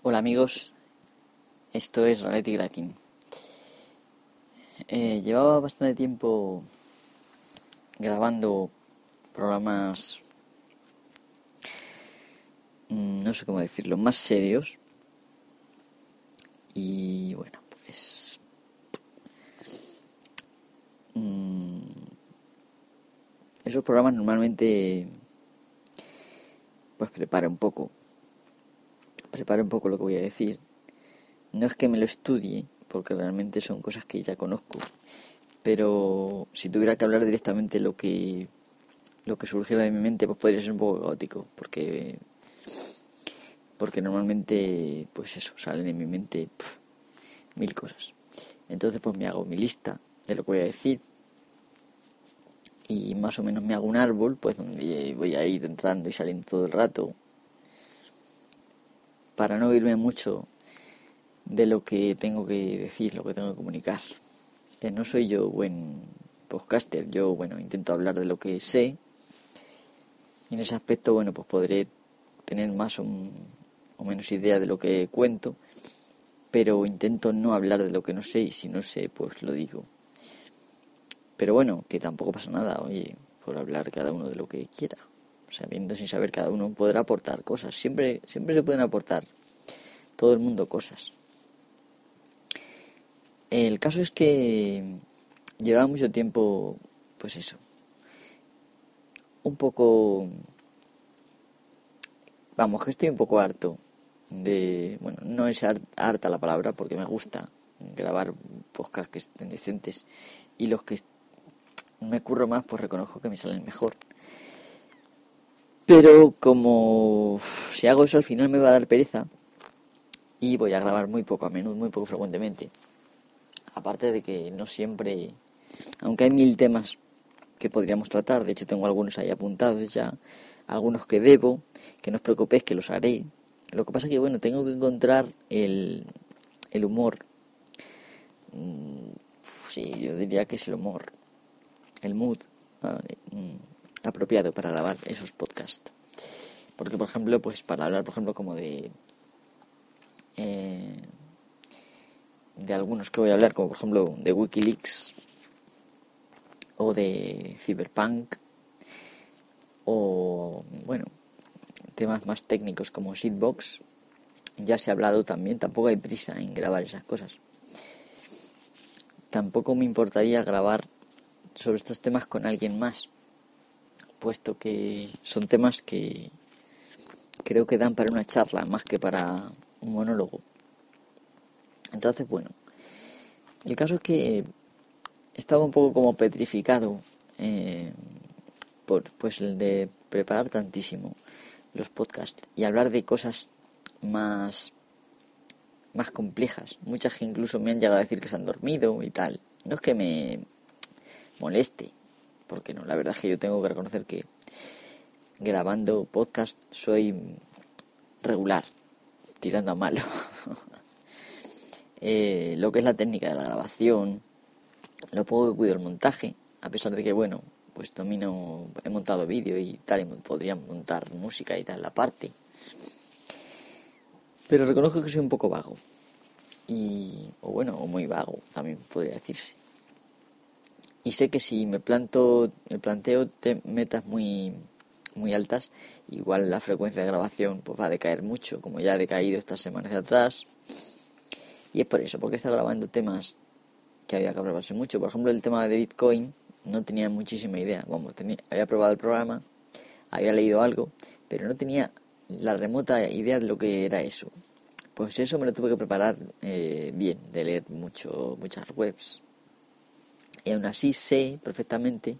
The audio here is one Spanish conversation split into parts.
Hola amigos, esto es Reality Cracking. Eh, llevaba bastante tiempo grabando programas, mm, no sé cómo decirlo, más serios. Y bueno, pues... Mm, esos programas normalmente pues prepara un poco preparo un poco lo que voy a decir. No es que me lo estudie, porque realmente son cosas que ya conozco, pero si tuviera que hablar directamente lo que lo que surgiera de mi mente, pues podría ser un poco caótico, porque porque normalmente pues eso, salen de mi mente mil cosas. Entonces pues me hago mi lista de lo que voy a decir y más o menos me hago un árbol, pues donde voy a ir entrando y saliendo todo el rato para no oírme mucho de lo que tengo que decir, lo que tengo que comunicar. Eh, no soy yo buen podcaster, yo, bueno, intento hablar de lo que sé y en ese aspecto, bueno, pues podré tener más o, menos idea de lo que cuento, pero intento no hablar de lo que no sé y si no sé, pues lo digo. Pero bueno, que tampoco pasa nada, oye, por hablar cada uno de lo que quiera sabiendo sin saber cada uno podrá aportar cosas. Siempre, siempre se pueden aportar todo el mundo cosas. El caso es que llevaba mucho tiempo, pues eso, un poco, vamos, que estoy un poco harto de, bueno, no es harta la palabra porque me gusta grabar podcasts que estén decentes y los que me curro más pues reconozco que me salen mejor. Pero como si hago eso al final me va a dar pereza y voy a grabar muy poco a menudo, muy poco frecuentemente. Aparte de que no siempre, aunque hay mil temas que podríamos tratar, de hecho tengo algunos ahí apuntados ya, algunos que debo, que no os preocupéis que los haré. Lo que pasa es que bueno, tengo que encontrar el, el humor. Mm, sí, yo diría que es el humor, el mood. Mm, apropiado para grabar esos podcasts. Porque, por ejemplo, pues para hablar, por ejemplo, como de... Eh, de algunos que voy a hablar, como por ejemplo de Wikileaks o de Cyberpunk o, bueno, temas más técnicos como Seedbox, ya se ha hablado también, tampoco hay prisa en grabar esas cosas. Tampoco me importaría grabar sobre estos temas con alguien más, puesto que son temas que creo que dan para una charla más que para un monólogo. Entonces, bueno, el caso es que estaba un poco como petrificado eh, por pues el de preparar tantísimo los podcasts y hablar de cosas más más complejas. Muchas que incluso me han llegado a decir que se han dormido y tal. No es que me moleste, porque no, la verdad es que yo tengo que reconocer que grabando podcast soy regular, tirando a malo. Eh, lo que es la técnica de la grabación, lo poco que cuido el montaje, a pesar de que, bueno, pues domino, he montado vídeo y tal, y podría montar música y tal la parte. Pero reconozco que soy un poco vago. Y, o bueno, o muy vago, también podría decirse y sé que si me planto me planteo metas muy muy altas igual la frecuencia de grabación pues va a decaer mucho como ya ha decaído estas semanas de atrás. Y es por eso porque está grabando temas que había que probarse mucho. Por ejemplo el tema de Bitcoin no tenía muchísima idea. Vamos tenía, había probado el programa había leído algo pero no tenía la remota idea de lo que era eso. Pues eso me lo tuve que preparar eh, bien de leer mucho muchas webs. Y aún así sé perfectamente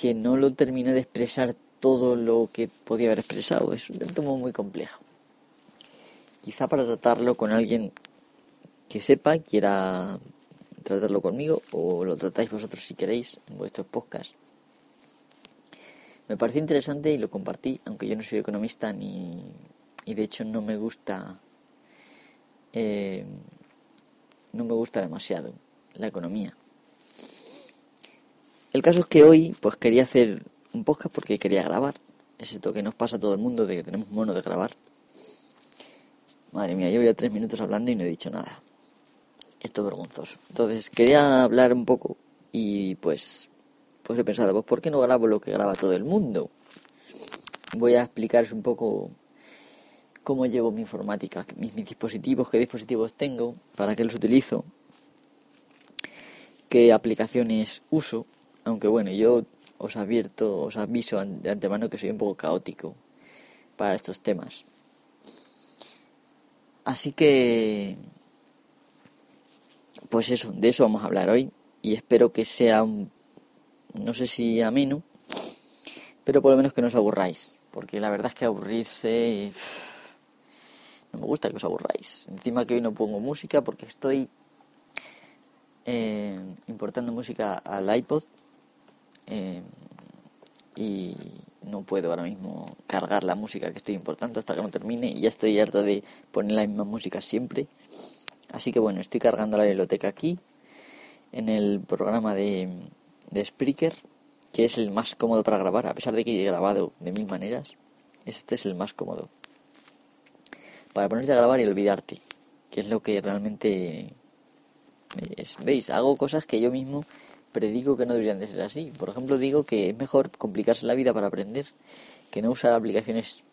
que no lo terminé de expresar todo lo que podía haber expresado. Es un tema muy complejo. Quizá para tratarlo con alguien que sepa, quiera tratarlo conmigo o lo tratáis vosotros si queréis en vuestros podcasts. Me pareció interesante y lo compartí, aunque yo no soy economista ni y de hecho no me gusta eh, no me gusta demasiado la economía. El caso es que hoy pues quería hacer un podcast porque quería grabar. Es esto que nos pasa a todo el mundo de que tenemos mono de grabar. Madre mía, llevo ya tres minutos hablando y no he dicho nada. Esto es vergonzoso. Entonces, quería hablar un poco y pues, pues he pensado, pues ¿por qué no grabo lo que graba todo el mundo? Voy a explicaros un poco cómo llevo mi informática, mis, mis dispositivos, qué dispositivos tengo, para qué los utilizo, qué aplicaciones uso, aunque bueno, yo os advierto, os aviso de antemano que soy un poco caótico para estos temas. Así que, pues eso, de eso vamos a hablar hoy y espero que sea, un, no sé si ameno, pero por lo menos que no os aburráis, porque la verdad es que aburrirse no me gusta que os aburráis. Encima que hoy no pongo música porque estoy eh, importando música al iPod eh, y no puedo ahora mismo cargar la música que estoy importando hasta que no termine y ya estoy harto de poner la misma música siempre. Así que bueno, estoy cargando la biblioteca aquí en el programa de, de Spreaker, que es el más cómodo para grabar, a pesar de que he grabado de mil maneras, este es el más cómodo. Para ponerte a grabar y olvidarte, que es lo que realmente ¿Veis? Hago cosas que yo mismo predigo que no deberían de ser así. Por ejemplo, digo que es mejor complicarse la vida para aprender que no usar aplicaciones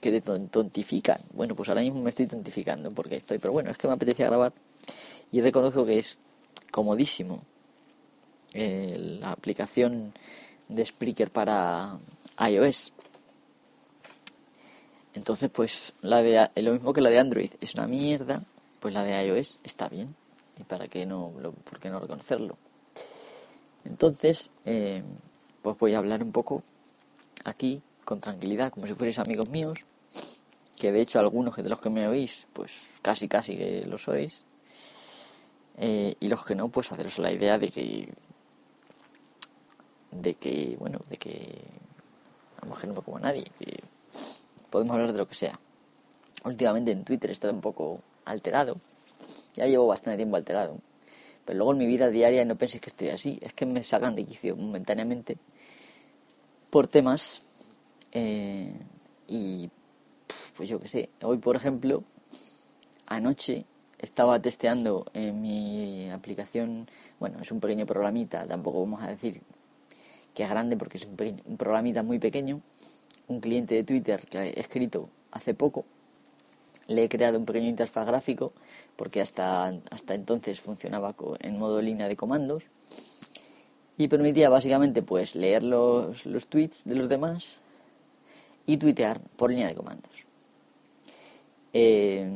que te tontifican. Bueno, pues ahora mismo me estoy tontificando porque estoy, pero bueno, es que me apetece grabar y reconozco que es comodísimo eh, la aplicación de Spreaker para iOS. Entonces, pues la de lo mismo que la de Android es una mierda, pues la de iOS está bien. ¿Y para qué no, por qué no reconocerlo? Entonces, eh, pues voy a hablar un poco aquí, con tranquilidad, como si fuerais amigos míos, que de hecho algunos de los que me oís, pues casi casi que lo sois, eh, y los que no, pues haceros la idea de que, de que, bueno, de que, a lo mejor no como a nadie, que podemos hablar de lo que sea. Últimamente en Twitter he estado un poco alterado, ya llevo bastante tiempo alterado. Pero luego en mi vida diaria no penséis que estoy así. Es que me sacan de quicio momentáneamente por temas. Eh, y pues yo qué sé. Hoy, por ejemplo, anoche estaba testeando en mi aplicación. Bueno, es un pequeño programita. Tampoco vamos a decir que es grande porque es un, un programita muy pequeño. Un cliente de Twitter que he escrito hace poco le he creado un pequeño interfaz gráfico porque hasta, hasta entonces funcionaba en modo línea de comandos y permitía básicamente pues leer los, los tweets de los demás y tuitear por línea de comandos. Eh,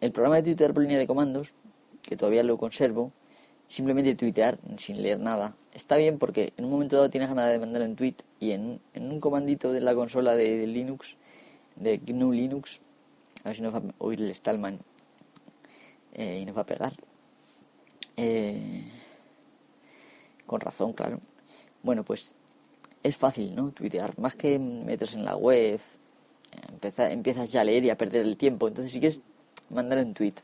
el programa de tuitear por línea de comandos, que todavía lo conservo, simplemente tuitear sin leer nada, está bien porque en un momento dado tienes ganas de mandar un tweet y en, en un comandito de la consola de Linux de GNU Linux. A ver si nos va a oír el Stallman eh, y nos va a pegar. Eh, con razón, claro. Bueno, pues es fácil, ¿no? Tuitear. Más que meterse en la web, empieza, empiezas ya a leer y a perder el tiempo. Entonces, si quieres mandar un tweet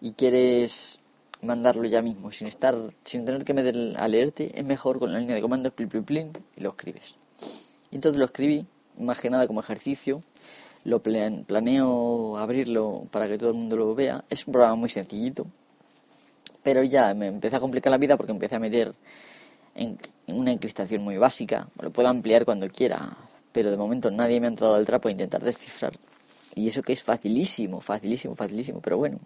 y quieres mandarlo ya mismo, sin estar, sin tener que meter a leerte, es mejor con la línea de comandos, plin, plin, plin, y lo escribes. Y entonces lo escribí más que nada como ejercicio. Lo planeo abrirlo para que todo el mundo lo vea. Es un programa muy sencillito. Pero ya me empecé a complicar la vida porque empecé a meter en, una encriptación muy básica. Lo puedo ampliar cuando quiera. Pero de momento nadie me ha entrado al trapo a intentar descifrar. Y eso que es facilísimo, facilísimo, facilísimo. Pero bueno.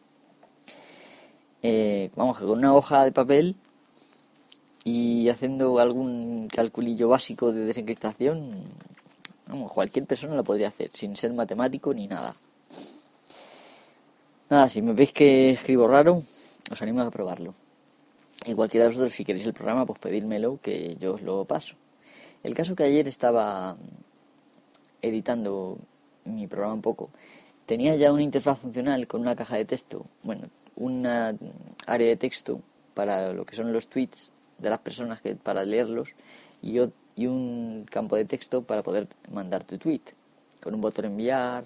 Eh, vamos, que con una hoja de papel y haciendo algún calculillo básico de desencriptación Cualquier persona lo podría hacer, sin ser matemático ni nada. Nada, si me veis que escribo raro, os animo a probarlo. Y cualquiera de vosotros, si queréis el programa, pues pedírmelo, que yo os lo paso. El caso que ayer estaba editando mi programa un poco, tenía ya una interfaz funcional con una caja de texto, bueno, una área de texto para lo que son los tweets de las personas que para leerlos y yo y un campo de texto para poder mandar tu tweet, con un botón enviar,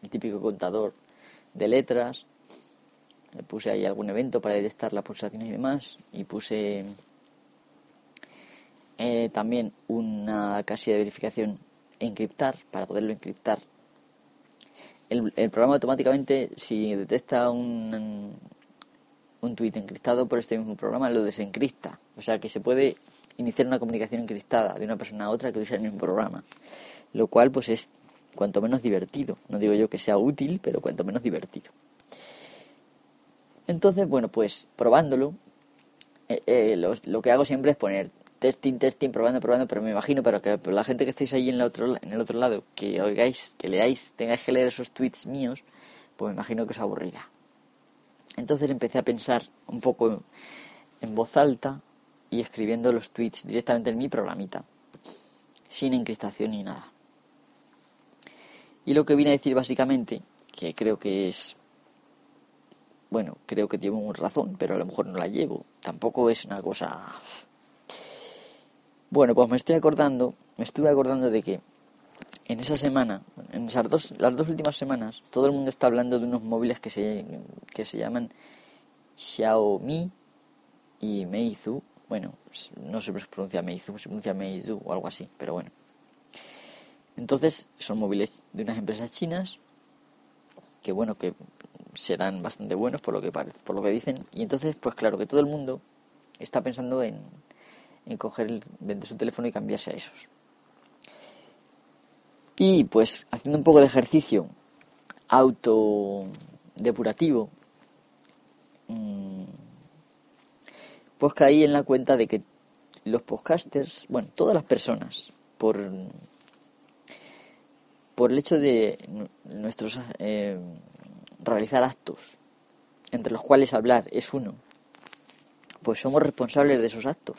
el típico contador de letras. Puse ahí algún evento para detectar las pulsaciones y demás, y puse eh, también una casilla de verificación encriptar para poderlo encriptar el, el programa automáticamente, si detecta un, un tweet encriptado por este mismo programa, lo desencripta. O sea que se puede iniciar una comunicación encriptada de una persona a otra que usa el mismo programa. Lo cual pues es cuanto menos divertido. No digo yo que sea útil, pero cuanto menos divertido. Entonces, bueno, pues probándolo, eh, eh, lo, que hago siempre es poner testing, testing, probando, probando, pero me imagino para que la gente que estéis ahí en el otro, en el otro lado, que oigáis, que leáis, tengáis que leer esos tweets míos, pues me imagino que os aburrirá. Entonces empecé a pensar un poco en voz alta y escribiendo los tweets directamente en mi programita, sin encriptación ni nada. Y lo que vine a decir básicamente, que creo que es, bueno, creo que llevo razón, pero a lo mejor no la llevo, tampoco es una cosa... Bueno, pues me estoy acordando, me estuve acordando de que en esa semana, en esas dos, las dos últimas semanas, todo el mundo está hablando de unos móviles que se, que se llaman Xiaomi y Meizu. Bueno, no se pronuncia Meizu, se pronuncia Meizu o algo así, pero bueno. Entonces, son móviles de unas empresas chinas que, bueno, que serán bastante buenos por lo que parece, por lo que dicen. Y entonces, pues claro, que todo el mundo está pensando en, en coger, el, vender su teléfono y cambiarse a esos. Y pues haciendo un poco de ejercicio autodepurativo, mm, pues caí en la cuenta de que los podcasters, bueno, todas las personas, por, por el hecho de nuestros eh, realizar actos, entre los cuales hablar es uno, pues somos responsables de esos actos.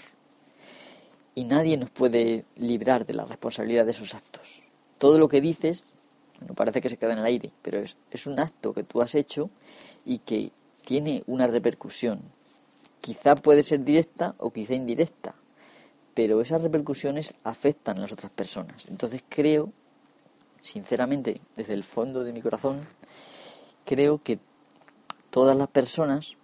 Y nadie nos puede librar de la responsabilidad de esos actos todo lo que dices, no parece que se queda en el aire, pero es, es un acto que tú has hecho y que tiene una repercusión. Quizá puede ser directa o quizá indirecta, pero esas repercusiones afectan a las otras personas. Entonces creo, sinceramente, desde el fondo de mi corazón, creo que todas las personas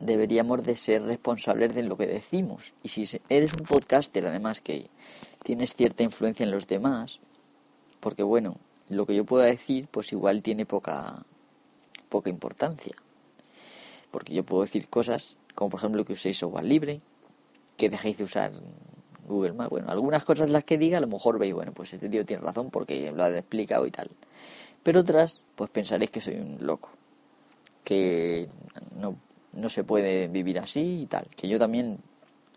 deberíamos de ser responsables de lo que decimos. Y si eres un podcaster, además que tienes cierta influencia en los demás, porque bueno, lo que yo pueda decir, pues igual tiene poca, poca importancia. Porque yo puedo decir cosas como por ejemplo que uséis software libre, que dejéis de usar Google Maps. Bueno, algunas cosas las que diga a lo mejor veis, bueno, pues este tío tiene razón porque lo ha explicado y tal. Pero otras, pues pensaréis que soy un loco, que no, no se puede vivir así y tal, que yo también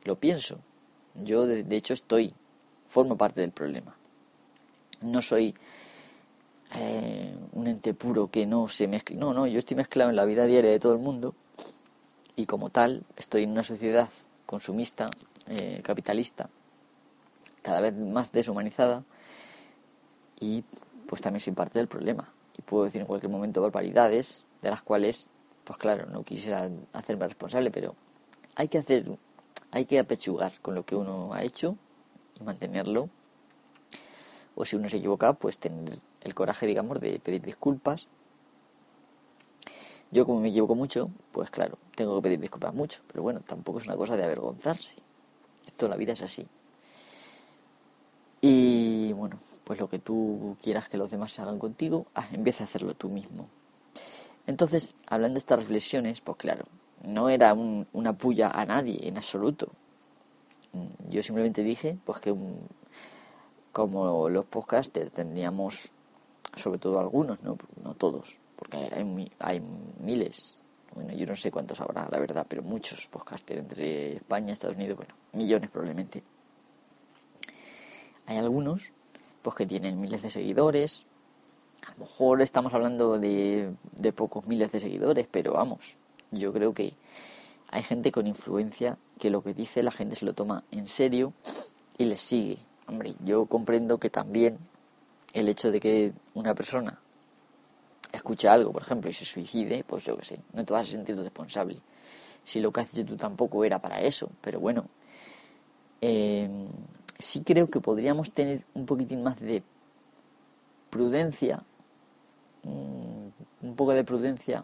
lo pienso. Yo de hecho estoy formo parte del problema. No soy eh, un ente puro que no se mezcle. No, no, yo estoy mezclado en la vida diaria de todo el mundo y como tal estoy en una sociedad consumista, eh, capitalista, cada vez más deshumanizada y pues también soy parte del problema. Y puedo decir en cualquier momento barbaridades de las cuales, pues claro, no quisiera hacerme responsable, pero hay que hacer, hay que apechugar con lo que uno ha hecho y mantenerlo. O si uno se equivoca, pues tener el coraje, digamos, de pedir disculpas. Yo como me equivoco mucho, pues claro, tengo que pedir disculpas mucho, pero bueno, tampoco es una cosa de avergonzarse. Esto, la vida es así. Y bueno, pues lo que tú quieras que los demás hagan contigo, empieza a hacerlo tú mismo. Entonces, hablando de estas reflexiones, pues claro, no era una puya a nadie en absoluto. Yo simplemente dije pues que como los podcasters tendríamos, sobre todo algunos, no, no todos, porque hay, hay miles, bueno, yo no sé cuántos habrá, la verdad, pero muchos podcasters entre España Estados Unidos, bueno, millones probablemente. Hay algunos pues que tienen miles de seguidores, a lo mejor estamos hablando de, de pocos miles de seguidores, pero vamos, yo creo que hay gente con influencia que lo que dice la gente se lo toma en serio y le sigue. Hombre, yo comprendo que también el hecho de que una persona escuche algo, por ejemplo, y se suicide, pues yo qué sé, no te vas a sentir responsable. Si lo que has hecho tú tampoco era para eso, pero bueno, eh, sí creo que podríamos tener un poquitín más de prudencia, mm, un poco de prudencia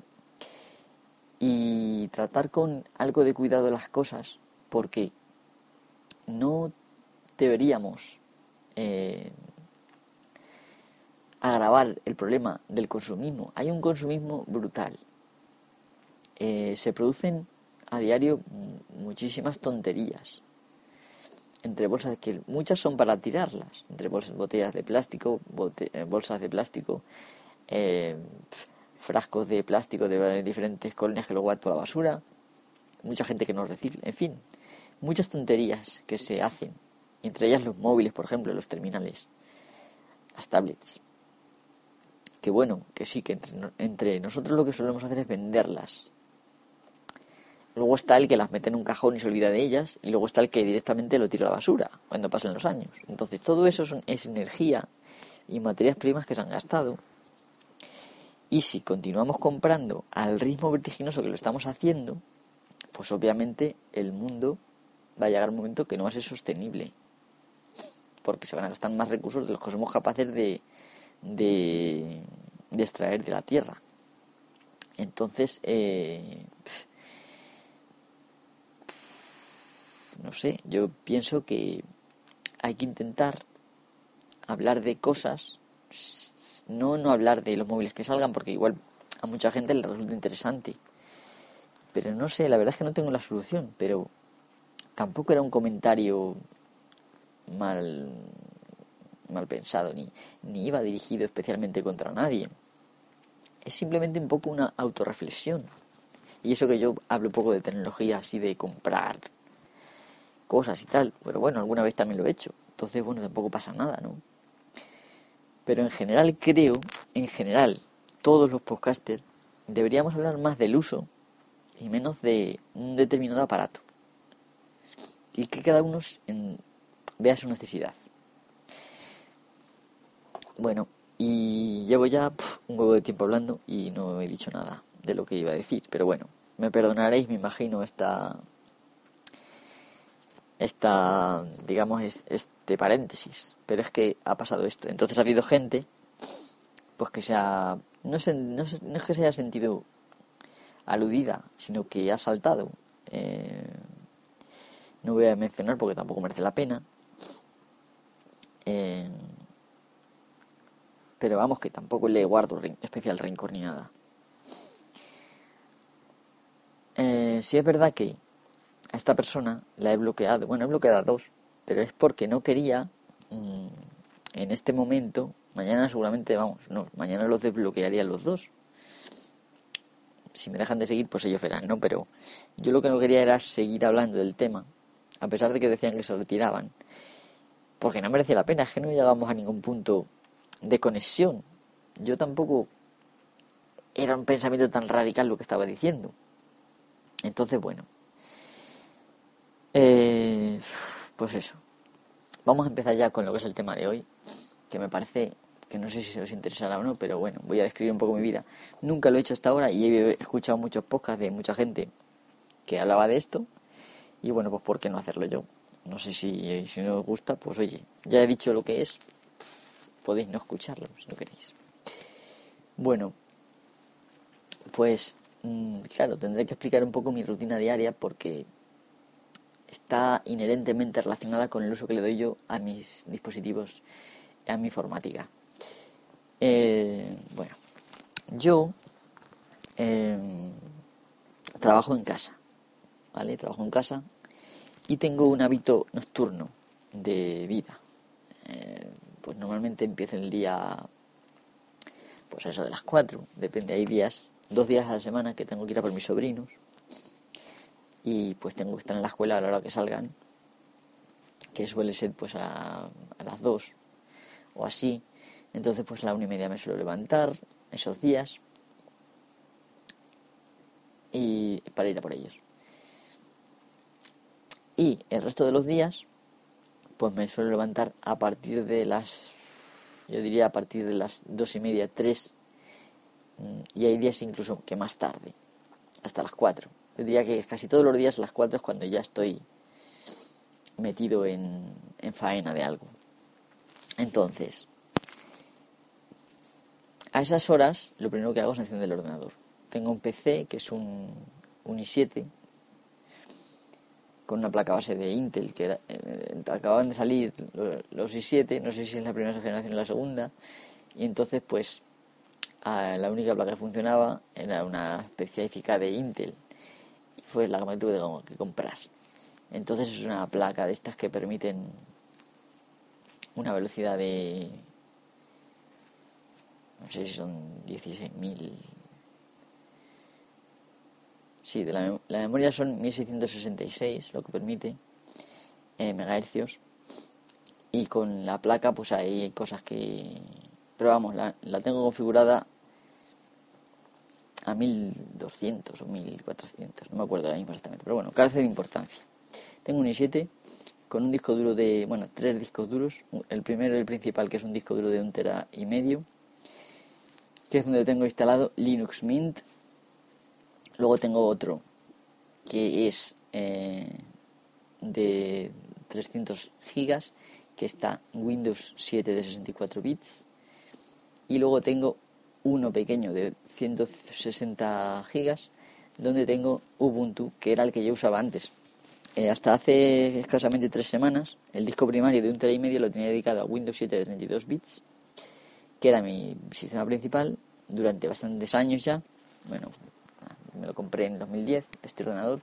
y tratar con algo de cuidado las cosas, porque no deberíamos eh, agravar el problema del consumismo. Hay un consumismo brutal. Eh, se producen a diario muchísimas tonterías. Entre bolsas que muchas son para tirarlas, entre bolsas, botellas de plástico, eh, bolsas de plástico, eh, frascos de plástico de diferentes colonias que luego van por la basura, mucha gente que no recibe, en fin, muchas tonterías que se hacen, entre ellas los móviles, por ejemplo, los terminales, las tablets. Que bueno, que sí, que entre, entre nosotros lo que solemos hacer es venderlas Luego está el que las mete en un cajón y se olvida de ellas. Y luego está el que directamente lo tira a la basura cuando pasan los años. Entonces todo eso es energía y materias primas que se han gastado. Y si continuamos comprando al ritmo vertiginoso que lo estamos haciendo, pues obviamente el mundo va a llegar un momento que no va a ser sostenible. Porque se van a gastar más recursos de los que somos capaces de, de, extraer de la tierra. Entonces, eh, no sé, yo pienso que hay que intentar hablar de cosas, no no hablar de los móviles que salgan, porque igual a mucha gente le resulta interesante. Pero no sé, la verdad es que no tengo la solución, pero tampoco era un comentario mal, mal pensado, ni, ni iba dirigido especialmente contra nadie. Es simplemente un poco una autorreflexión. Y eso que yo hablo un poco de tecnología, así de comprar cosas y tal. Pero bueno, alguna vez también lo he hecho. Entonces, bueno, tampoco pasa nada, ¿no? Pero en general creo, en general, todos los podcasters deberíamos hablar más del uso y menos de un determinado aparato. Y que cada uno vea su necesidad. Bueno, y llevo ya un huevo de tiempo hablando y no he dicho nada de lo que iba a decir. Pero bueno, me perdonaréis, me imagino, esta esta, digamos, este paréntesis. Pero es que ha pasado esto. Entonces ha habido gente, pues que se ha, no, se, no, es que se haya sentido aludida, sino que ha saltado. Eh, no voy a mencionar porque tampoco merece la pena. Eh, pero vamos, que tampoco le guardo especial rencor ni nada. Eh, sí es verdad que a esta persona la he bloqueado. Bueno, he bloqueado a dos, pero es porque no quería mm, en este momento. Mañana seguramente, vamos, no, mañana los desbloquearía los dos. Si me dejan de seguir, pues ellos verán, ¿no? Pero yo lo que no quería era seguir hablando del tema, a pesar de que decían que se retiraban. Porque no merecía la pena, es que no llegamos a ningún punto de conexión. Yo tampoco era un pensamiento tan radical lo que estaba diciendo. Entonces, bueno, eh, pues eso. Vamos a empezar ya con lo que es el tema de hoy, que me parece que no sé si os interesará o no, pero bueno, voy a describir un poco mi vida. Nunca lo he hecho hasta ahora y he escuchado muchos podcasts de mucha gente que hablaba de esto. Y bueno, pues ¿por qué no hacerlo yo? No sé si, si no os gusta, pues oye, ya he dicho lo que es, podéis no escucharlo si no queréis. Bueno, pues mm, claro, tendré que explicar un poco mi rutina diaria porque está inherentemente relacionada con el uso que le doy yo a mis dispositivos, a mi informática. Eh, bueno, yo em, trabajo en casa, ¿vale? Trabajo en casa y tengo un hábito nocturno de vida. Eh, pues normalmente empiezo el día, pues eso de las 4, depende, hay días, dos días a la semana que tengo que ir a por mis sobrinos y pues tengo que estar en la escuela a la hora que salgan, que suele ser pues a, las dos o así. Entonces pues a la una y media me suelo levantar esos días y para ir a por ellos. Y el resto de los días pues me suelo levantar a partir de las, yo diría a partir de las dos y media, tres, mm, y hay días incluso que más tarde, hasta las cuatro diría que casi todos los días a las 4 es cuando ya estoy metido en, faena de algo. Entonces, a esas horas lo primero que hago es encender el ordenador. Tengo un PC que es un, un i7 con una placa base de Intel que eh, acaban de salir los i7, no sé si es la primera generación o la segunda, y entonces pues la única placa que funcionaba era una específica de Intel y fue la que me tuve que comprar. Entonces es una placa de estas que permiten una velocidad de no sé si son 16.000 sí, de la, memoria son 1666 lo que permite eh, megahercios. Y con la placa pues hay cosas que pero vamos la, la tengo configurada a 1200 o 1400 no me acuerdo la misma exactamente pero bueno carece de importancia. Tengo un i7 con un disco duro de bueno tres discos duros el primero el principal que es un disco duro de un tera y medio que es donde tengo instalado Linux Mint luego tengo otro que es eh, de 300 gigas que está Windows 7 de 64 bits. Y luego tengo uno pequeño de 160 gigas donde tengo Ubuntu que era el que yo usaba antes. Eh, hasta hace escasamente tres semanas el disco primario de un tera y medio lo tenía dedicado a Windows 7 de 32 bits que era mi sistema principal durante bastantes años ya. Bueno me lo compré en 2010 este ordenador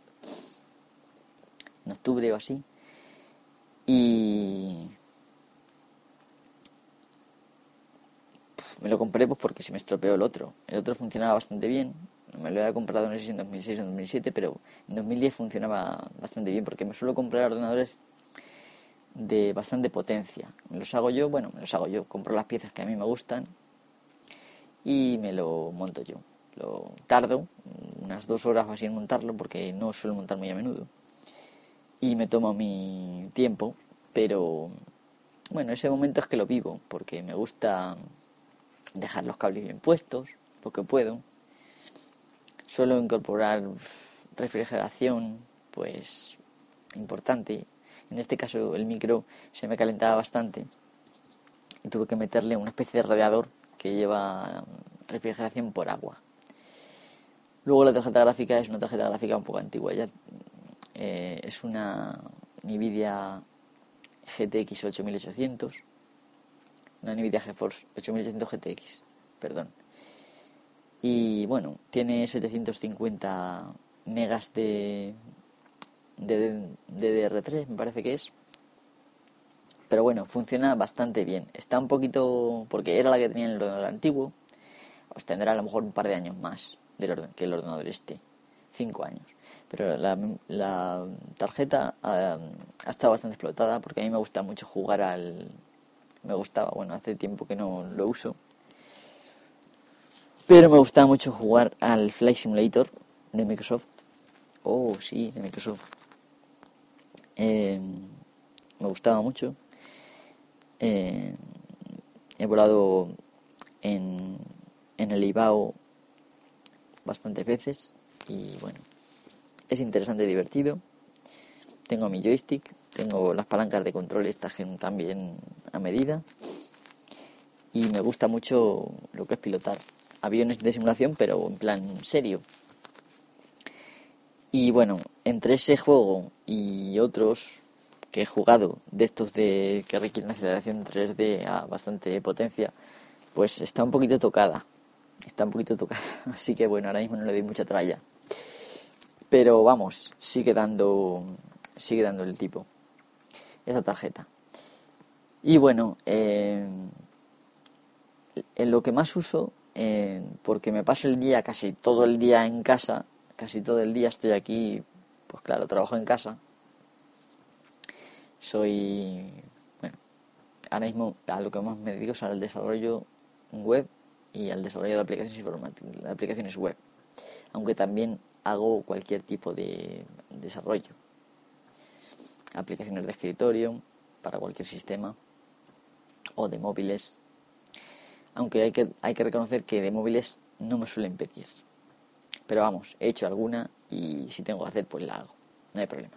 en octubre o así y me lo compré pues porque se me estropeó el otro. El otro funcionaba bastante bien. Me lo había comprado no sé si en 2006 o en 2007, pero en 2010 funcionaba bastante bien porque me suelo comprar ordenadores de bastante potencia. Me los hago yo, bueno, me los hago yo. Compro las piezas que a mí me gustan y me lo monto yo. Lo tardo unas dos horas así en montarlo porque no suelo montar muy a menudo. Y me tomo mi tiempo, pero bueno, ese momento es que lo vivo porque me gusta dejar los cables bien puestos, lo que puedo. Suelo incorporar refrigeración, pues importante. En este caso el micro se me calentaba bastante y tuve que meterle una especie de radiador que lleva refrigeración por agua. Luego la tarjeta gráfica es una tarjeta gráfica un poco antigua, ya eh, es una Nvidia GTX 8800 una Nvidia GeForce 8800 GTX, perdón. Y bueno, tiene 750 megas de, de, DDR3, me parece que es. Pero bueno, funciona bastante bien. Está un poquito, porque era la que tenía en el antiguo, os tendrá a lo mejor un par de años más del que el ordenador este, 5 años. Pero la, la tarjeta ha estado bastante explotada porque a mí me gusta mucho jugar al, me gustaba, bueno, hace tiempo que no lo uso. Pero me gustaba mucho jugar al Flight Simulator de Microsoft. Oh, sí, de Microsoft. Em, me gustaba mucho. Em, he volado en, en el IBAO bastantes veces y bueno, es interesante y divertido. Tengo mi joystick, tengo las palancas de control estas también a medida. Y me gusta mucho lo que es pilotar aviones de simulación, pero en plan serio. Y bueno, entre ese juego y otros que he jugado, de estos de que requieren aceleración 3D a bastante potencia, pues está un poquito tocada. Está un poquito tocada. Así que bueno, ahora mismo no le doy mucha tralla. Pero vamos, sigue dando, sigue dando el tipo esa tarjeta. Y bueno, eh, en lo que más uso, eh, porque me paso el día, casi todo el día en casa, casi todo el día estoy aquí, pues claro, trabajo en casa. Soy, bueno, ahora mismo a lo que más me dedico es al desarrollo web y al desarrollo de aplicaciones informáticas, aplicaciones web. Aunque también hago cualquier tipo de desarrollo aplicaciones de escritorio para cualquier sistema o de móviles. Aunque hay que, hay que reconocer que de móviles no me suelen pedir. Pero vamos, he hecho alguna y si tengo que hacer, pues la hago. No hay problema.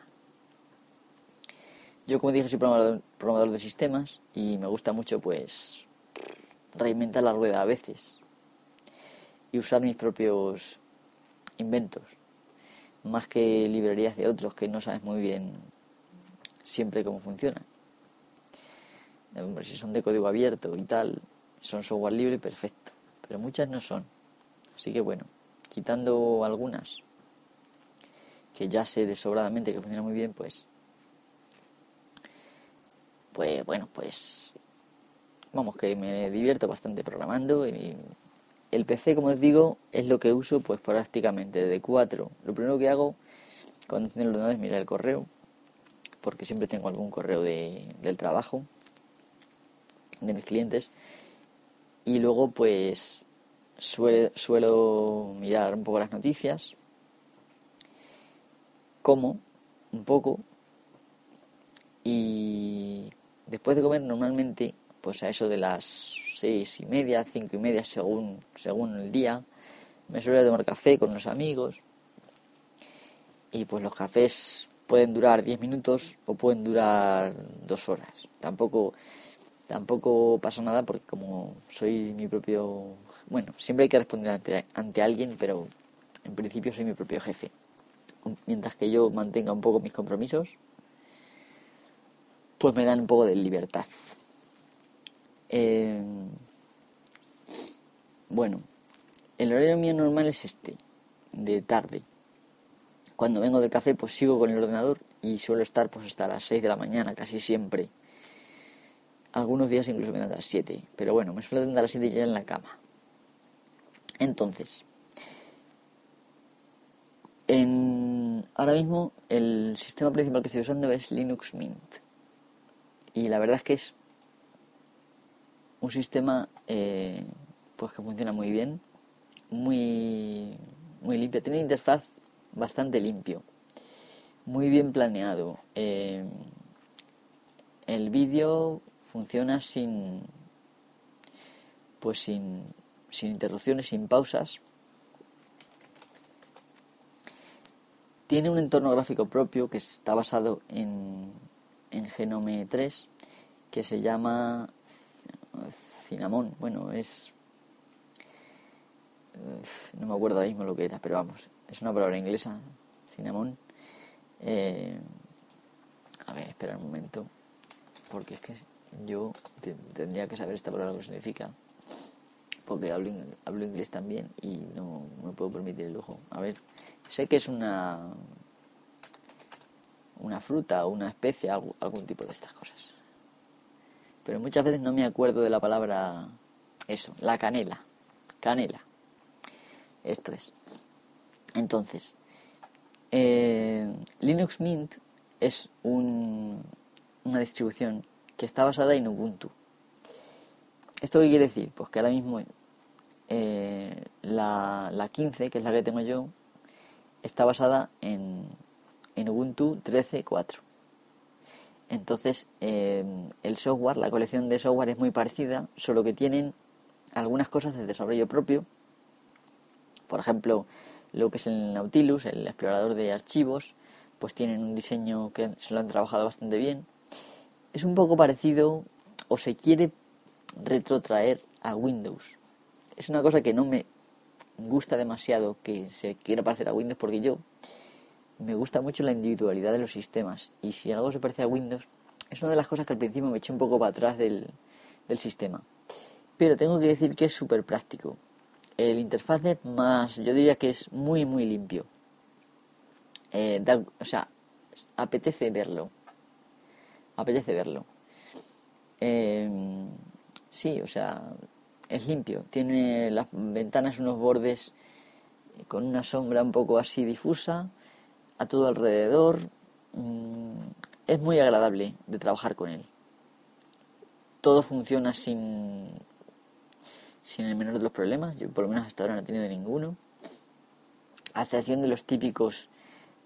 Yo, como dije, soy programador de sistemas y me gusta mucho, pues, reinventar la rueda a veces y usar mis propios inventos, más que librerías de otros que no sabes muy bien siempre cómo funciona. si son de código abierto y tal, son software libre, perfecto. Pero muchas no son. Así que bueno, quitando algunas que ya sé desobradamente que funcionan muy bien, pues pues bueno, pues vamos que me divierto bastante programando y el PC, como os digo, es lo que uso pues prácticamente de 4. Lo primero que hago cuando enciendo el ordenador es mirar el correo, porque siempre tengo algún correo de, del trabajo, de mis clientes, y luego pues suelo mirar un poco las noticias, como un poco, y después de comer normalmente pues a eso de las seis y media, cinco y media según, según el día. Me suelo tomar café con los amigos. Y pues los cafés pueden durar 10 minutos o pueden durar dos horas. Tampoco, tampoco pasa nada porque como soy mi propio... Bueno, siempre hay que responder ante, ante alguien, pero en principio soy mi propio jefe. Mientras que yo mantenga un poco mis compromisos, pues me dan un poco de libertad. Eh, bueno, el horario mío normal es este, de tarde. Cuando vengo de café, pues sigo con el ordenador y suelo estar pues hasta las 6 de la mañana, casi siempre. Algunos días incluso me dan a las 7, pero bueno, me suelo tener a las 7 ya en la cama. Entonces, en, ahora mismo el sistema principal que estoy usando es Linux Mint. Y la verdad es que es un sistema eh, pues que funciona muy bien, muy, muy limpio, tiene una interfaz bastante limpio, muy bien planeado. Eh, el vídeo funciona sin pues sin, sin interrupciones, sin pausas. Tiene un entorno gráfico propio que está basado en, en Genome 3 que se llama Cinnamon, bueno, es... no me acuerdo ahora mismo lo que era, pero vamos, es una palabra inglesa, Cinnamon. Eh, a ver, espera un momento, porque es que yo tendría que saber esta palabra que significa, porque hablo, hablo inglés también y no me puedo permitir el lujo. A ver, sé que es una una fruta o una especie, algún tipo de estas cosas pero muchas veces no me acuerdo de la palabra eso, la canela, canela. Esto es. Entonces, eh, Linux Mint es un, una distribución que está basada en Ubuntu. ¿Esto qué quiere decir? Pues que ahora mismo eh, la, la 15, que es la que tengo yo, está basada en, en Ubuntu 13.4. Entonces, eh, el software, la colección de software es muy parecida, solo que tienen algunas cosas de desarrollo propio. Por ejemplo, lo que es el Nautilus, el explorador de archivos, pues tienen un diseño que se lo han trabajado bastante bien. Es un poco parecido o se quiere retrotraer a Windows. Es una cosa que no me gusta demasiado que se quiera parecer a Windows porque yo me gusta mucho la individualidad de los sistemas y si algo se parece a Windows es una de las cosas que al principio me eché un poco para atrás del, sistema. Pero tengo que decir que es súper práctico. El interfaz es más, yo diría que es muy muy limpio. Eh, o sea, apetece verlo. Apetece verlo. Em, sí, o sea, es limpio. Tiene las ventanas unos bordes con una sombra un poco así difusa a todo alrededor. Mm, es muy agradable de trabajar con él. Todo funciona sin, sin el menor de los problemas. Yo por lo menos hasta ahora no he tenido ninguno. A excepción de los típicos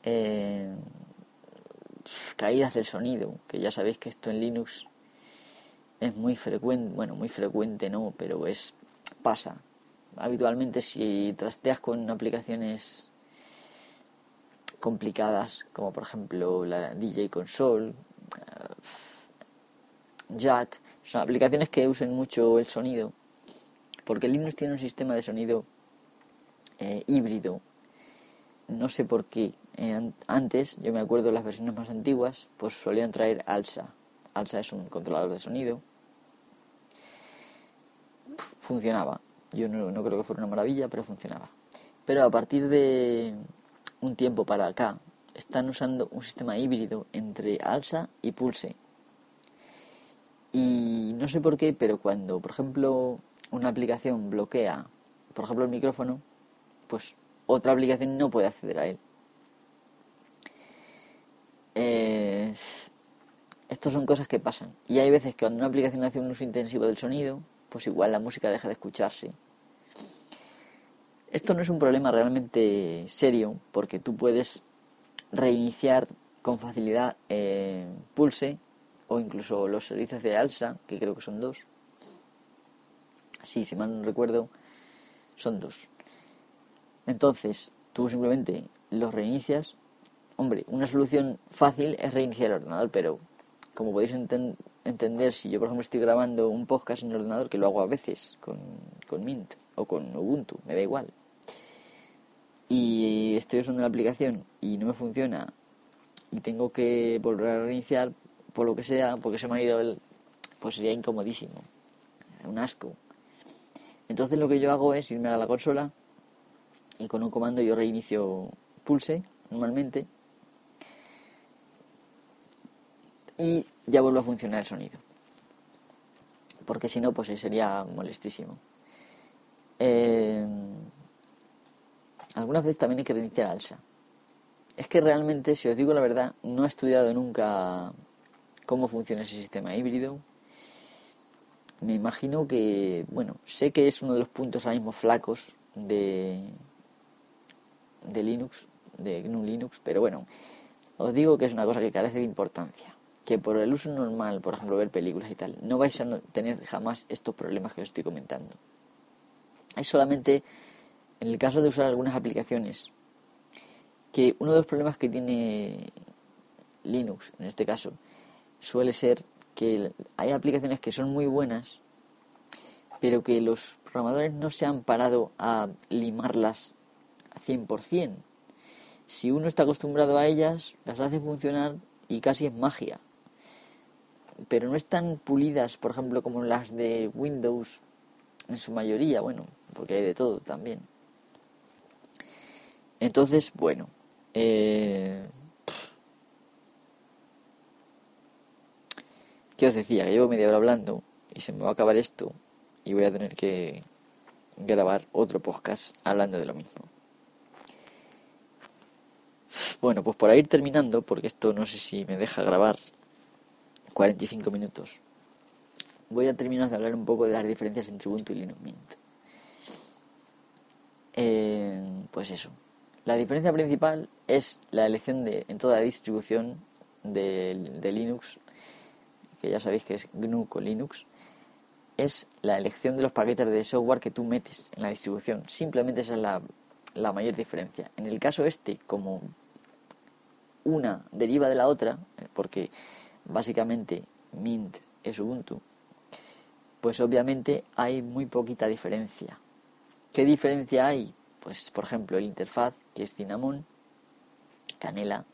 eh, caídas del sonido, que ya sabéis que esto en Linux es muy frecuente, bueno, muy frecuente no, pero es pasa. Habitualmente si trasteas con aplicaciones complicadas, como por ejemplo la DJ Console, eh, Jack, son aplicaciones que usen mucho el sonido, porque Linux tiene un sistema de sonido eh, híbrido. No sé por qué. Eh, antes, yo me acuerdo las versiones más antiguas, pues solían traer ALSA. ALSA es un controlador de sonido. funcionaba. Yo no, no creo que fuera una maravilla, pero funcionaba. Pero a partir de un tiempo para acá, están usando un sistema híbrido entre ALSA y Pulse. Y no sé por qué, pero cuando, por ejemplo, una aplicación bloquea, por ejemplo, el micrófono, pues otra aplicación no puede acceder a él. Estas son cosas que pasan. Y hay veces que cuando una aplicación hace un uso intensivo del sonido, pues igual la música deja de escucharse. Esto no es un problema realmente serio, porque tú puedes reiniciar con facilidad eh, Pulse o incluso los servicios de Alsa, que creo que son dos. Sí, si mal no recuerdo, son dos. Entonces, tú simplemente los reinicias. Hombre, una solución fácil es reiniciar el ordenador, pero como podéis entender, si yo por ejemplo estoy grabando un podcast en el ordenador, que lo hago a veces con, con Mint o con Ubuntu, me da igual, y estoy usando la aplicación y no me funciona y tengo que volver a reiniciar por lo que sea, porque se me ha ido el... pues sería incomodísimo, un asco. Entonces lo que yo hago es irme a la consola y con un comando yo reinicio Pulse normalmente y ya vuelve a funcionar el sonido. Porque si no, pues sería molestísimo. Eh, algunas veces también hay que reiniciar Alsa. Es que realmente, si os digo la verdad, no he estudiado nunca cómo funciona ese sistema híbrido. Me imagino que, bueno, sé que es uno de los puntos ahora mismo flacos de, de Linux, de GNU Linux, pero bueno, os digo que es una cosa que carece de importancia. Que por el uso normal, por ejemplo, ver películas y tal, no vais a tener jamás estos problemas que os estoy comentando. Es solamente en el caso de usar algunas aplicaciones, que uno de los problemas que tiene Linux, en este caso, suele ser que hay aplicaciones que son muy buenas, pero que los programadores no se han parado a limarlas a 100%. Si uno está acostumbrado a ellas, las hace funcionar y casi es magia. Pero no están pulidas, por ejemplo, como las de Windows en su mayoría, bueno, porque hay de todo también. Entonces, bueno, eh, ¿qué os decía? Que llevo media hora hablando y se me va a acabar esto y voy a tener que grabar otro podcast hablando de lo mismo. Bueno, pues por ir terminando, porque esto no sé si me deja grabar 45 minutos, voy a terminar de hablar un poco de las diferencias entre Ubuntu y Linux Mint. Eh, pues eso, la diferencia principal es la elección de, en toda distribución de, Linux, que ya sabéis que es GNU con Linux, es la elección de los paquetes de software que tú metes en la distribución. Simplemente esa es la, la mayor diferencia. En el caso este, como una deriva de la otra, porque básicamente Mint es Ubuntu, pues obviamente hay muy poquita diferencia. ¿Qué diferencia hay? Pues por ejemplo el interfaz que es Cinnamon, Canela.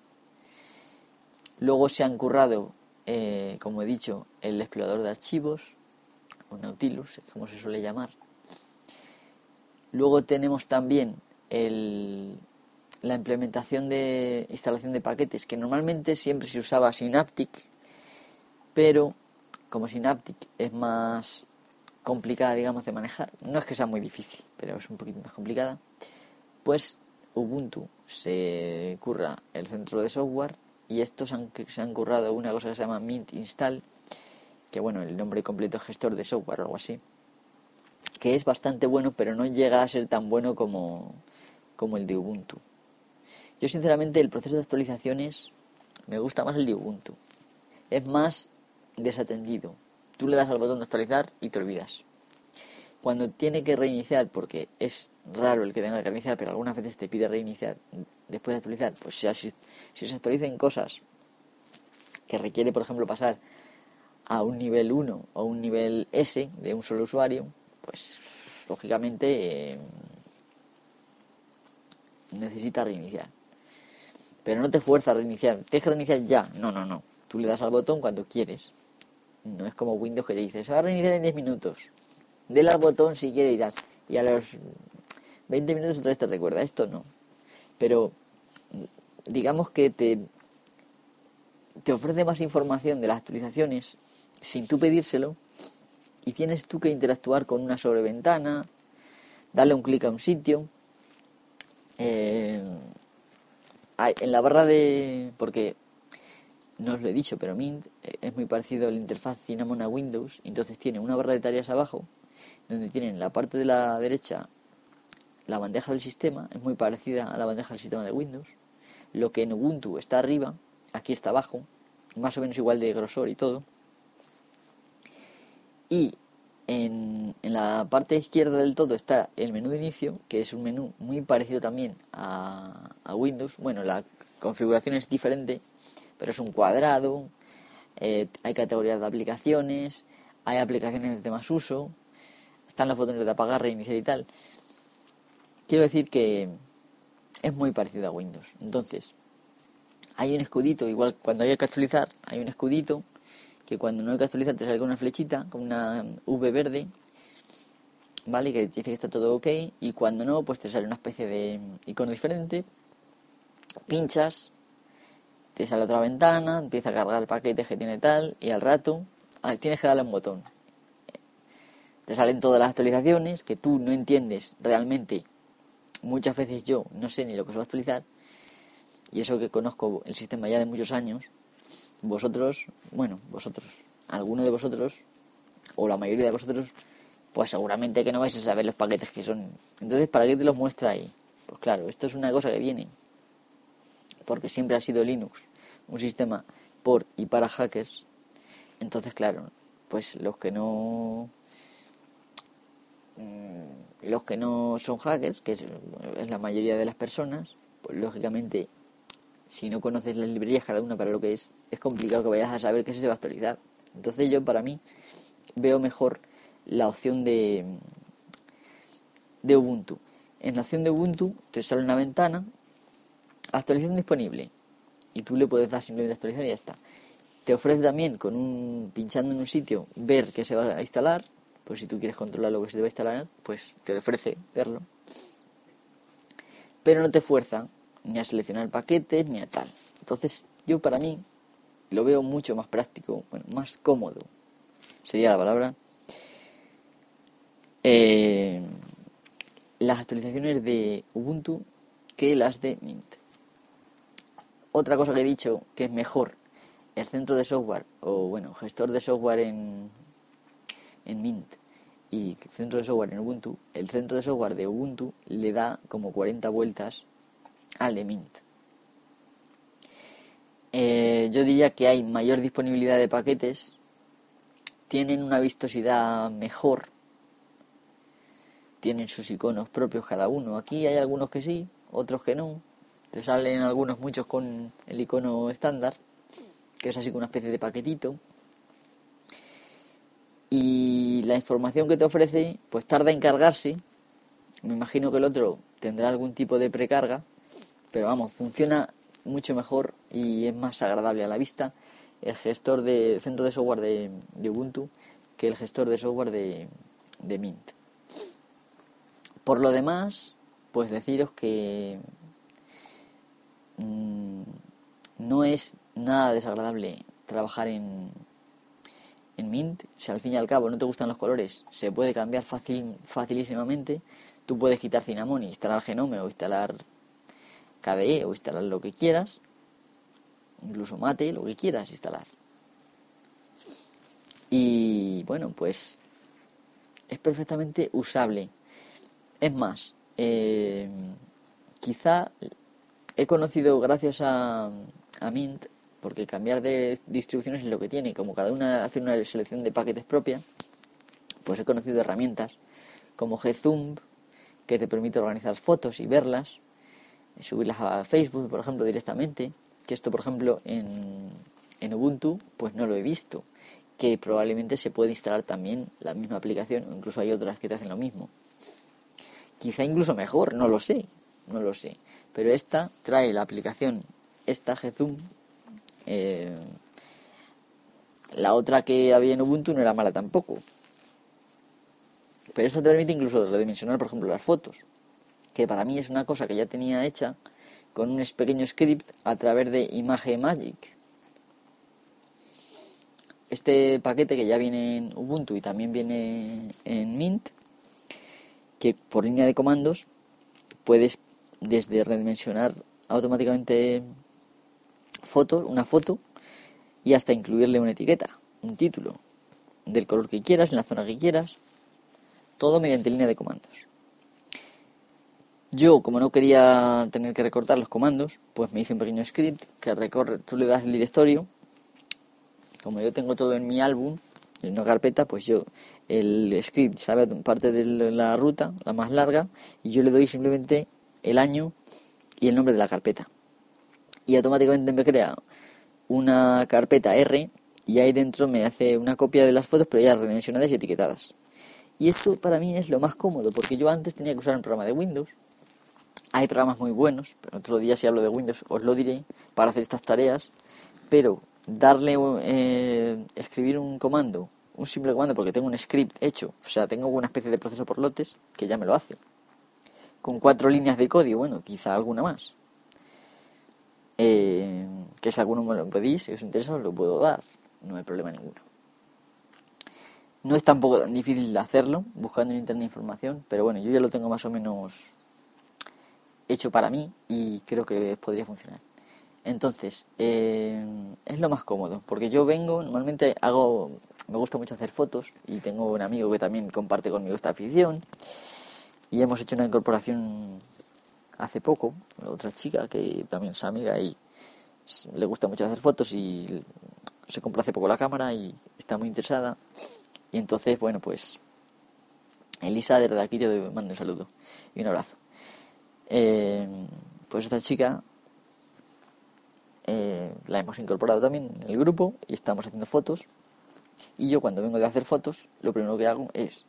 Luego se han currado, eh, como he dicho, el explorador de archivos, o Nautilus, como se suele llamar. Luego tenemos también la implementación de instalación de paquetes, que normalmente siempre se usaba Synaptic, pero como Synaptic es más complicada, digamos, de manejar, no es que sea muy difícil, pero es un poquito más complicada, pues Ubuntu se curra el centro de software y estos han, se han currado una cosa que se llama Mint Install, que bueno, el nombre completo es gestor de software o algo así, que es bastante bueno, pero no llega a ser tan bueno como, como el de Ubuntu. Yo sinceramente el proceso de actualizaciones me gusta más el de Ubuntu. Es más desatendido. Tú le das al botón de actualizar y te olvidas cuando tiene que reiniciar, porque es raro el que tenga que reiniciar, pero algunas veces te pide reiniciar después de actualizar, pues si, se actualicen cosas que requiere, por ejemplo, pasar a un nivel 1 o un nivel S de un solo usuario, pues lógicamente eh, necesita reiniciar. Pero no te fuerza a reiniciar, te deja reiniciar ya. No, no, no. Tú le das al botón cuando quieres. No es como Windows que te dice, se va a reiniciar en 10 minutos. Dele al botón si quiere y tal. Y a los 20 minutos otra vez te recuerda. Esto no. Pero digamos que te, te ofrece más información de las actualizaciones sin tú pedírselo y tienes tú que interactuar con una sobreventana, darle un clic a un sitio. Eh, en la barra de... porque no os lo he dicho, pero Mint eh, es muy parecido a la interfaz Cinnamon a Windows, entonces tiene una barra de tareas abajo, donde tienen la parte de la derecha la bandeja del sistema, es muy parecida a la bandeja del sistema de Windows. Lo que en Ubuntu está arriba, aquí está abajo, más o menos igual de grosor y todo. Y en, la parte izquierda del todo está el menú de inicio, que es un menú muy parecido también a, Windows. Bueno, la configuración es diferente, pero es un cuadrado. Eh, hay categorías de aplicaciones, hay aplicaciones de más uso, están los botones de apagar, reiniciar y tal. Quiero decir que es muy parecido a Windows. Entonces, hay un escudito, igual cuando hay que actualizar, hay un escudito que cuando no hay que actualizar te sale con una flechita, con una V verde, ¿vale? Que dice que está todo ok, y cuando no, pues te sale una especie de icono diferente, pinchas, te sale otra ventana, empieza a cargar el paquete que tiene tal, y al rato ah, tienes que darle un botón. Te salen todas las actualizaciones que tú no entiendes realmente. Muchas veces yo no sé ni lo que se va a actualizar, y eso que conozco el sistema ya de muchos años, vosotros, bueno, vosotros, alguno de vosotros, o la mayoría de vosotros, pues seguramente que no vais a saber los paquetes que son. Entonces, ¿para qué te los muestra ahí? Pues claro, esto es una cosa que viene, porque siempre ha sido Linux un sistema por y para hackers. Entonces, claro, pues los que no mm, los que no son hackers, que es la mayoría de las personas, pues lógicamente si no conoces las librerías cada una para lo que es, es complicado que vayas a saber que se va a actualizar. Entonces yo para mí veo mejor la opción de, de Ubuntu. En la opción de Ubuntu te sale una ventana, actualización disponible, y tú le puedes dar simplemente actualizar y ya está. Te ofrece también con un pinchando en un sitio ver qué se va a instalar, pues si tú quieres controlar lo que se te va a instalar, pues te ofrece verlo. Pero no te fuerza ni a seleccionar paquetes, ni a tal. Entonces, yo para mí lo veo mucho más práctico, bueno, más cómodo, sería la palabra. Eh, las actualizaciones de Ubuntu que las de Mint. Otra cosa que he dicho que es mejor el centro de software o bueno, gestor de software en, en Mint y centro de software en Ubuntu, el centro de software de Ubuntu le da como 40 vueltas al de Mint. Eh, yo diría que hay mayor disponibilidad de paquetes, tienen una vistosidad mejor, tienen sus iconos propios cada uno. Aquí hay algunos que sí, otros que no. Te salen algunos muchos con el icono estándar, que es así como una especie de paquetito. Y la información que te ofrece, pues tarda en cargarse. Me imagino que el otro tendrá algún tipo de precarga pero vamos, funciona mucho mejor y es más agradable a la vista el gestor de centro de software de, Ubuntu que el gestor de software de, Mint. Por lo demás, pues deciros que mm, no es nada desagradable trabajar en, en Mint. Si al fin y al cabo no te gustan los colores, se puede cambiar fácil, facilísimamente. Tú puedes quitar Cinnamon y instalar Genome o instalar KDE o instalar lo que quieras, incluso Mate, lo que quieras instalar. Y bueno, pues es perfectamente usable. Es más, eh, quizá he conocido gracias a, a, Mint, porque cambiar de distribuciones es lo que tiene, como cada una hace una selección de paquetes propia, pues he conocido herramientas como Gzoom, que te permite organizar fotos y verlas, subirlas a Facebook, por ejemplo, directamente, que esto, por ejemplo, en, en Ubuntu, pues no lo he visto, que probablemente se puede instalar también la misma aplicación, o incluso hay otras que te hacen lo mismo. Quizá incluso mejor, no lo sé, no lo sé. Pero esta trae la aplicación, esta Gzoom. Eh, la otra que había en Ubuntu no era mala tampoco. Pero esto te permite incluso redimensionar, por ejemplo, las fotos, que para mí es una cosa que ya tenía hecha con un pequeño script a través de Image Magic. Este paquete que ya viene en Ubuntu y también viene en Mint, que por línea de comandos puedes desde redimensionar automáticamente fotos, una foto y hasta incluirle una etiqueta, un título, del color que quieras, en la zona que quieras, todo mediante línea de comandos. Yo, como no quería tener que recortar los comandos, pues me hice un pequeño script que recorre, tú le das el directorio, como yo tengo todo en mi álbum, en una carpeta, pues yo, el script sabe parte de la ruta, la más larga, y yo le doy simplemente el año y el nombre de la carpeta. Y automáticamente me crea una carpeta R y ahí dentro me hace una copia de las fotos, pero ya redimensionadas y etiquetadas. Y esto para mí es lo más cómodo, porque yo antes tenía que usar un programa de Windows. Hay programas muy buenos, pero otro día si hablo de Windows os lo diré para hacer estas tareas. Pero darle, eh, escribir un comando, un simple comando, porque tengo un script hecho, o sea, tengo una especie de proceso por lotes que ya me lo hace. Con cuatro líneas de código, bueno, quizá alguna más. Eh, que si alguno me lo pedís, si os interesa, os lo puedo dar no hay problema ninguno. No es tampoco tan difícil hacerlo, buscando en internet información, pero bueno, yo ya lo tengo más o menos hecho para mí y creo que podría funcionar. Entonces, eh, es lo más cómodo, porque yo vengo, normalmente hago, me gusta mucho hacer fotos y tengo un amigo que también comparte conmigo esta afición y hemos hecho una incorporación hace poco, otra chica que también es amiga y le gusta mucho hacer fotos y se compró hace poco la cámara y está muy interesada. Y entonces, bueno, pues Elisa desde aquí te mando un saludo y un abrazo. Eh, pues esta chica eh, la hemos incorporado también en el grupo y estamos haciendo fotos. Y yo cuando vengo de hacer fotos, lo primero que hago es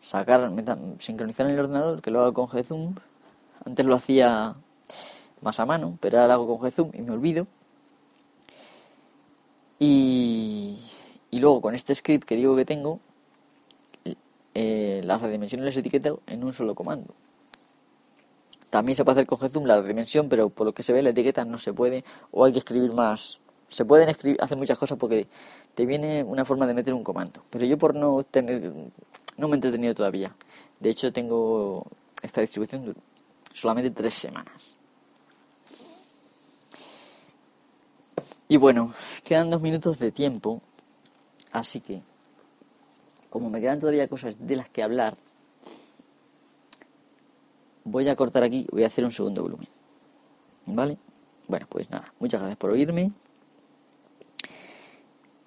sacar, sincronizar en el ordenador, que lo hago con Gzoom. Antes lo hacía más a mano, pero ahora lo hago con Gzoom y me olvido. Y, luego con este script que digo que tengo, eh, las redimensiones las etiqueto en un solo comando. También se puede hacer con Gzoom la redimensión, pero por lo que se ve la etiqueta no se puede, o hay que escribir más. Se pueden escribir, hacer muchas cosas porque te viene una forma de meter un comando. Pero yo por no tener, no me he entretenido todavía. De hecho tengo esta distribución solamente tres semanas. Y bueno, quedan dos minutos de tiempo, así que, como me quedan todavía cosas de las que hablar, voy a cortar aquí, voy a hacer un segundo volumen. ¿Vale? Bueno, pues nada, muchas gracias por oírme.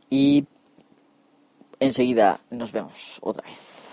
Y enseguida nos vemos otra vez.